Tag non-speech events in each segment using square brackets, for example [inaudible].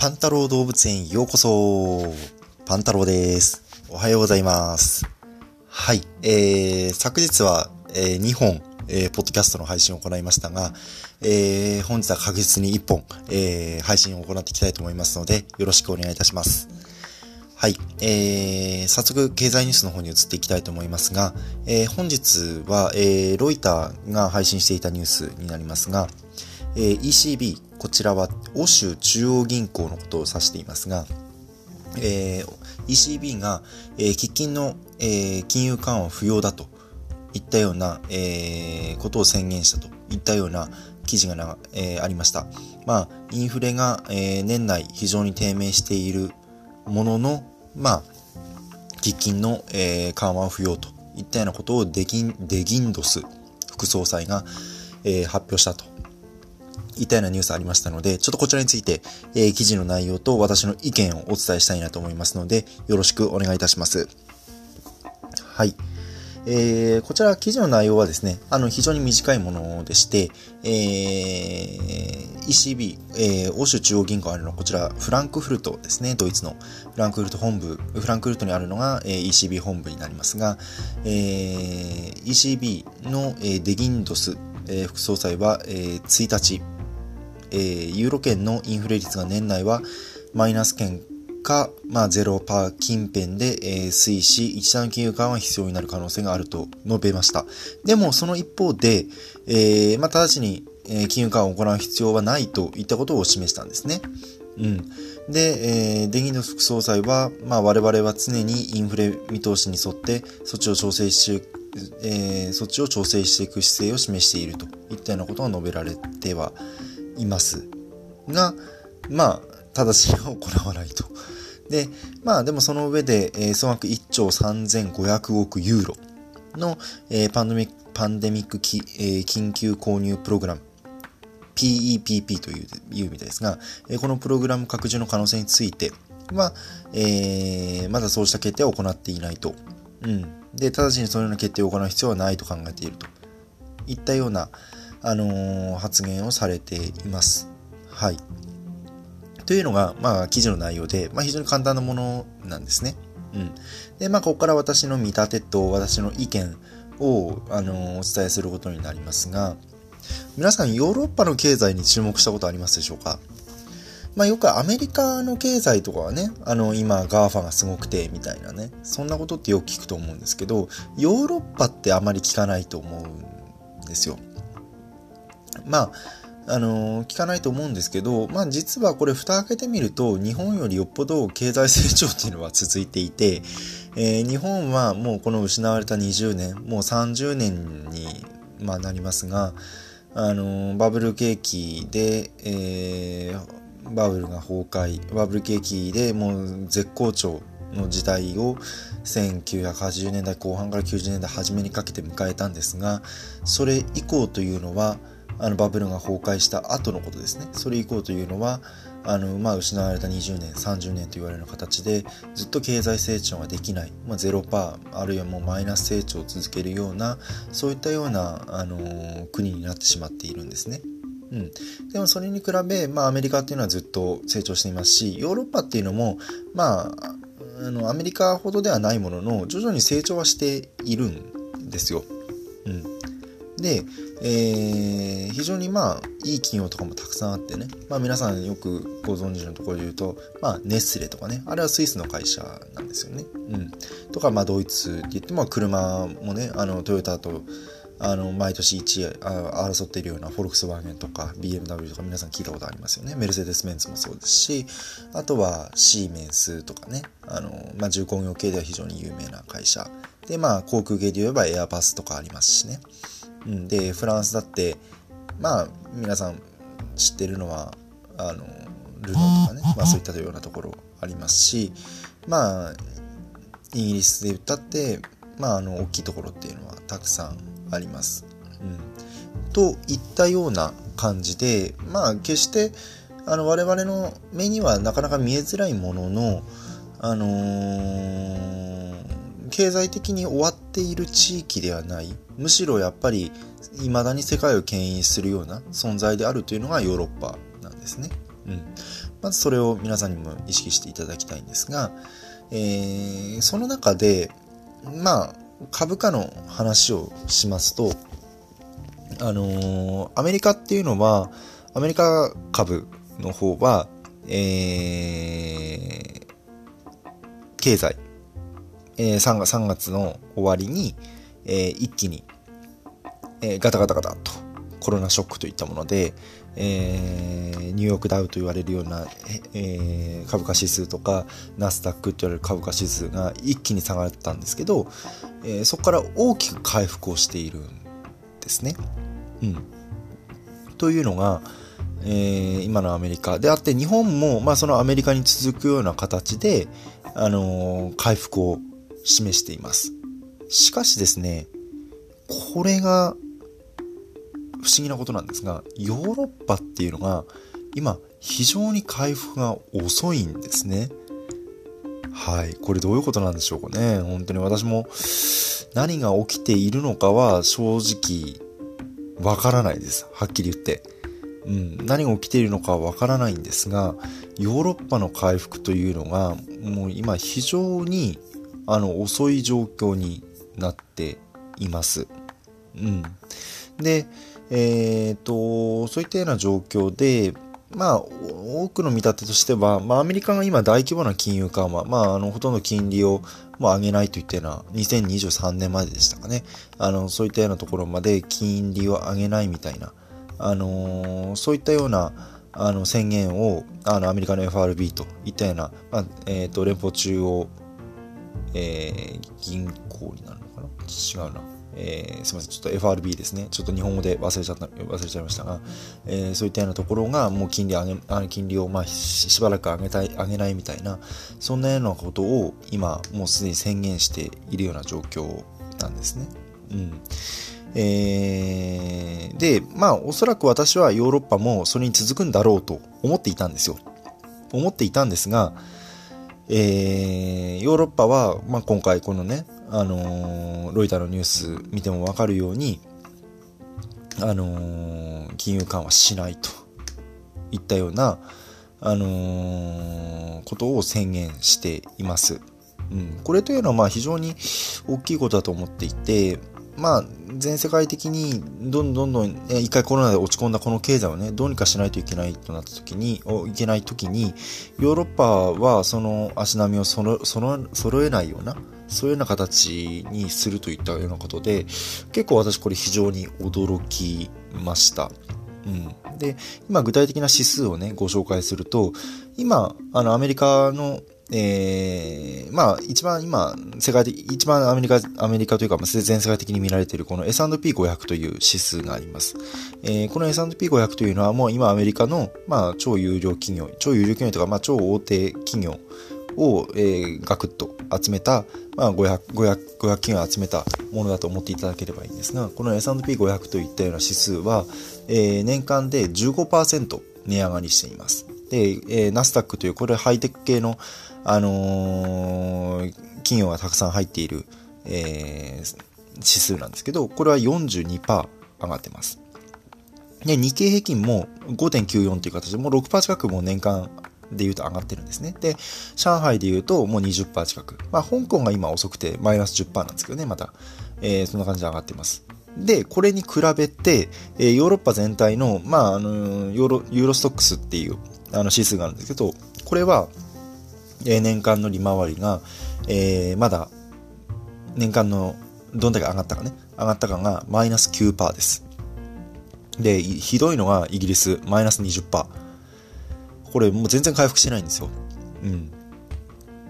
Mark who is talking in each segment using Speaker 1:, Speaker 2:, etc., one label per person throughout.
Speaker 1: パンタロウ動物園ようこそパンタロウです。おはようございます。はい。えー、昨日は、えー、2本、えー、ポッドキャストの配信を行いましたが、えー、本日は確実に1本、えー、配信を行っていきたいと思いますので、よろしくお願いいたします。はい。えー、早速、経済ニュースの方に移っていきたいと思いますが、えー、本日は、えー、ロイターが配信していたニュースになりますが、えー、ECB、こちらは欧州中央銀行のことを指していますが、えー、ECB が、えー、喫緊の、えー、金融緩和不要だといったような、えー、ことを宣言したといったような記事がな、えー、ありました。まあ、インフレが、えー、年内非常に低迷しているものの、まあ、喫緊の、えー、緩和不要といったようなことをデギンデギンドス副総裁が、えー、発表したといったようなニュースありましたので、ちょっとこちらについて、えー、記事の内容と私の意見をお伝えしたいなと思いますので、よろしくお願いいたします。はい。えー、こちら記事の内容はですね、あの非常に短いものでして、えー、ECB、えー、欧州中央銀行あるのはこちらフランクフルトですね、ドイツのフランクフルト本部、フランクフルトにあるのが、えー、ECB 本部になりますが、えー、ECB の、えー、デギンドス、えー、副総裁は、えー、1日、えー、ユーロ圏のインフレ率が年内はマイナス圏か、まあ、0%近辺で、えー、推移し、一段金融緩和が必要になる可能性があると述べました。でも、その一方で、えー、まあ、直ちに、えー、金融緩和を行う必要はないといったことを示したんですね。うん。で、えー、デギノ副総裁は、まあ、我々は常にインフレ見通しに沿って措置を調整し、えー、措置を調整していく姿勢を示しているといったようなことが述べられてはいますが、まあ、正しいは行わないと。で、まあでもその上で、えー、総額1兆3500億ユーロの、えー、パンデミックパンデミックき、えー、緊急購入プログラム PEPP といういうみたいですが、え、このプログラム拡充の可能性については、え、まだそうした決定は行っていないと。うん。で、直ちにそのような決定を行う必要はないと考えているといったような、あの、発言をされています。はい。というのが、まあ、記事の内容で、まあ、非常に簡単なものなんですね。うん。で、まあ、ここから私の見立てと私の意見を、あの、お伝えすることになりますが、皆さん、ヨーロッパの経済に注目したことありますでしょうか？まあ、よくアメリカの経済とかはね、あの、今、 GAFA がすごくて、みたいなね、そんなことってよく聞くと思うんですけど、ヨーロッパってあまり聞かないと思うんですよ。まあ、あのー、聞かないと思うんですけど、まあ実はこれ蓋開けてみると、日本よりよっぽど経済成長っていうのは続いていて、えー、日本はもうこの失われた20年、もう30年に、まあ、なりますが、あのー、バブル景気で、えー、バブルが崩壊、バブル景気でもう絶好調の時代を1980年代後半から90年代初めにかけて迎えたんですが、それ以降というのは、あのバブルが崩壊した後のことですね。それ以降というのは、あの、まあ、失われた20年、30年と言われる形で、ずっと経済成長ができない、まあ、0%、あるいはもうマイナス成長を続けるような、そういったような、あのー、国になってしまっているんですね。うん。でもそれに比べ、まあ、アメリカっていうのはずっと成長していますし、ヨーロッパっていうのも、まあ、あの、アメリカほどではないものの、徐々に成長はしているんですよ。で、えー、非常にまあいい企業とかもたくさんあってね、まあ、皆さんよくご存知のところで言うと、まあ、ネスレとかねあれはスイスの会社なんですよね。うん、とか、まあ、ドイツって言っても車もねあのトヨタとあの毎年1位争っているようなフォルクスワーゲンとか BMW とか皆さん聞いたことありますよね。メルセデス・メンツもそうですし、あとはシーメンスとかね、あの、まあ、重工業系では非常に有名な会社。で、まあ、航空系で言えばエアバスとかありますしね。うん、でフランスだってまあ皆さん知ってるのはあのルノーとかね、まあ、そういったようなところありますしまあイギリスで言ったってまああの大きいところっていうのはたくさんあります。うん、といったような感じでまあ決してあの我々の目にはなかなか見えづらいもののあのー、経済的に終わっている地域ではないむしろやっぱり未だに世界を牽引するような存在であるというのがヨーロッパなんですね。うんまずそれを皆さんにも意識していただきたいんですが、えー、その中で、まあ、株価の話をしますと、あのー、アメリカっていうのは、アメリカ株の方は、えー、経済、えー、3, 月3月の終わりに、えー、一気に、えー、ガタガタガタとコロナショックといったもので、えー、ニューヨークダウと言われるような、えー、株価指数とかナスダックと言われる株価指数が一気に下がったんですけど、えー、そこから大きく回復をしているんですね。うん、というのが、えー、今のアメリカであって日本も、まあ、そのアメリカに続くような形で、あのー、回復を示しています。しかしですね、これが不思議なことなんですが、ヨーロッパっていうのが今非常に回復が遅いんですね。はい。これどういうことなんでしょうかね。本当に私も何が起きているのかは正直わからないです。はっきり言って。うん、何が起きているのかわからないんですが、ヨーロッパの回復というのが、もう今非常にあの遅い状況になっています。うん。で、えっ、ー、と、そういったような状況で、まあ、多くの見立てとしては、まあ、アメリカが今大規模な金融緩和、まあ、あの、ほとんど金利を、まあ、上げないといったような、2023年まででしたかね。あの、そういったようなところまで金利を上げないみたいな、あのー、そういったような、あの、宣言を、あの、アメリカの FRB といったような、まあ、えっ、ー、と、連邦中央、えー、銀行になるのかな？違うな。えー、すみません、ちょっと FRB ですね。ちょっと日本語で忘れちゃった、忘れちゃいましたが、えー、そういったようなところが、もう金利上げ、金利を、まあ、しばらく上げたい、上げないみたいな、そんなようなことを今、もうすでに宣言しているような状況なんですね。うん。えー、で、まあ、おそらく私はヨーロッパもそれに続くんだろうと思っていたんですよ。思っていたんですが、えー、ヨーロッパは、まあ、今回このね、あのー、ロイターのニュース見てもわかるように、あのー、金融緩和しないといったような、あの、ことを宣言しています。うん、これというのはまあ非常に大きいことだと思っていて、まあ、全世界的にどんどんどんどん、一回コロナで落ち込んだこの経済をね、どうにかしないといけないとなった時に、いけない時に、ヨーロッパはその足並みをそろそろ揃えないような、そういうような形にするといったようなことで、結構私これ非常に驚きました。うん。で、今具体的な指数をね、ご紹介すると、今、あの、アメリカのえー、まあ、一番今、世界的、一番アメリカ、アメリカというか、全世界的に見られているこの S&P500 という指数があります。えー、この S&P500 というのはもう今アメリカの、まあ、超有料企業、超有料企業とか、まあ、超大手企業を、えー、ガクッと集めた、まあ、500、500、500企業を集めたものだと思っていただければいいんですが、この S&P500 といったような指数は、えー、年間で15%値上がりしています。で、えー、ナスダックという、これハイテク系の、あのー、企業がたくさん入っている、えー、指数なんですけど、これは42%上がってます。で、日経平均も5.94という形で、もう6%近くも年間で言うと上がってるんですね。で、上海で言うともう20%近く。まあ、香港が今遅くてマイナス10%なんですけどね、また。えー、そんな感じで上がってます。で、これに比べて、えー、ヨーロッパ全体の、まあ、あのヨーロ、ユーロストックスっていうあの指数があるんですけど、これは、え年間の利回りが、えー、まだ年間のどんだけ上がったかね、上がったかがマイナス9%です。で、ひどいのがイギリス、マイナス20%。これもう全然回復してないんですよ。う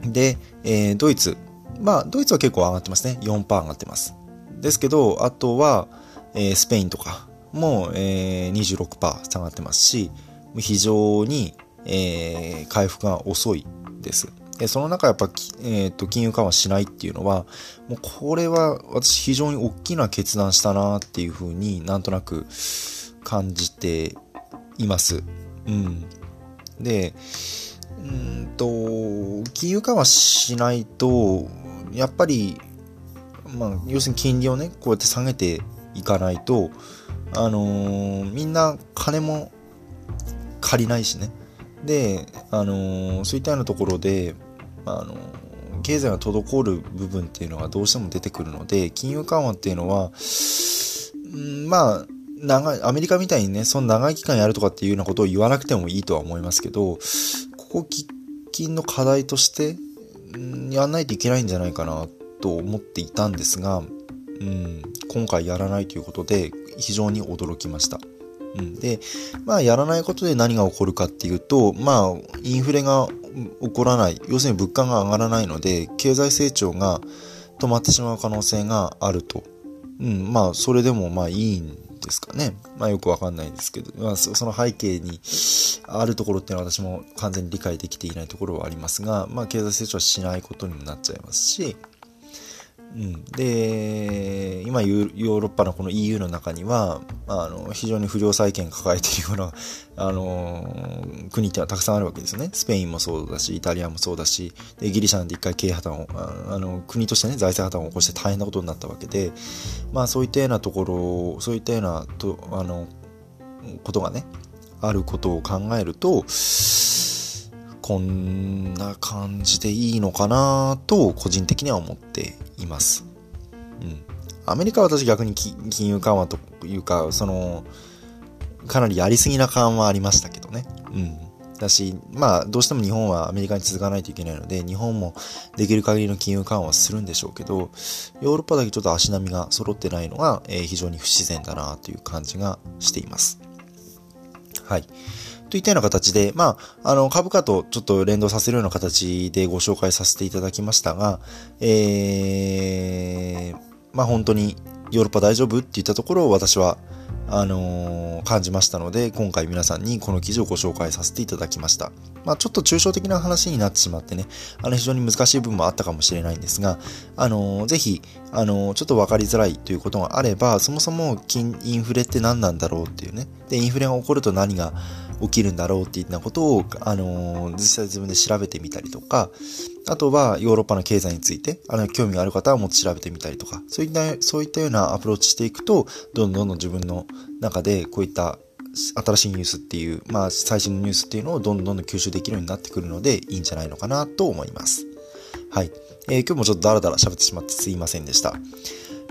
Speaker 1: ん。で、えー、ドイツ。まあ、ドイツは結構上がってますね。4%上がってます。ですけど、あとは、えー、スペインとかも、えー、26%下がってますし、非常に、えー、回復が遅いです。でその中やっぱ、えーと、金融緩和しないっていうのは、もうこれは私非常に大きな決断したなっていうふうになんとなく感じています。うん。で、うんと、金融緩和しないと、やっぱり、まあ、要するに金利をね、こうやって下げていかないと、あのー、みんな金も借りないしね、で、あのー、そういったようなところで、あのー、経済が滞る部分っていうのがどうしても出てくるので、金融緩和っていうのは、んまあ、長い、アメリカみたいにね、その長い期間やるとかっていうようなことを言わなくてもいいとは思いますけど、ここ喫緊の課題として、んやんないといけないんじゃないかなと思っていたんですが、うん、今回やらないということで非常に驚きました。うん、で、まあやらないことで何が起こるかっていうと、まあインフレが起こらない、要するに物価が上がらないので、経済成長が止まってしまう可能性があると。うん、まあそれでもまあいいんですかね。まあよくわかんないんですけど、まあその背景にあるところっていうのは私も完全に理解できていないところはありますが、まあ経済成長はしないことにもなっちゃいますし、うん、で今ヨーロッパのこの EU の中にはあの非常に不良債権抱えているような [laughs] あの国ってのはたくさんあるわけですよね。スペインもそうだしイタリアもそうだしでギリシャなんて一回経営破綻をあの国としてね財政破綻を起こして大変なことになったわけでまあそういったようなところそういったようなとあのことがねあることを考えるとこんな感じでいいのかなと個人的には思っています。うん。アメリカは私逆に金融緩和というか、その、かなりやりすぎな緩和ありましたけどね。うん。だし、まあ、どうしても日本はアメリカに続かないといけないので、日本もできる限りの金融緩和をするんでしょうけど、ヨーロッパだけちょっと足並みが揃ってないのが、えー、非常に不自然だなという感じがしています。はい。といったような形で、まあ、あの、株価とちょっと連動させるような形でご紹介させていただきましたが、えー、まあ本当にヨーロッパ大丈夫って言ったところを私は、あのー、感じましたので、今回皆さんにこの記事をご紹介させていただきました。まあ、ちょっと抽象的な話になってしまってね、あの、非常に難しい部分もあったかもしれないんですが、あのー、ぜひ、あのー、ちょっとわかりづらいということがあれば、そもそも金、インフレって何なんだろうっていうね。で、インフレが起こると何が起きるんだろうっていったことを、あのー、実際自分で調べてみたりとか、あとはヨーロッパの経済について、あの、興味がある方はもっと調べてみたりとか、そういった、そういったようなアプローチしていくと、どんどんどん自分の中でこういった新しいニュースっていう、まあ、最新のニュースっていうのをどんどんどんどん吸収できるようになってくるので、いいんじゃないのかなと思います。はい。えー、今日もちょっとダラダラ喋ってしまってすいませんでした。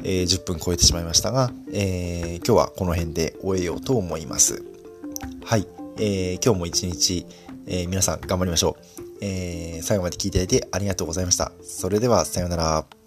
Speaker 1: えー、10分超えてしまいましたが、えー、今日はこの辺で終えようと思います。はい。えー、今日も一日、えー、皆さん頑張りましょう。えー、最後まで聞いていただいてありがとうございました。それでは、さようなら。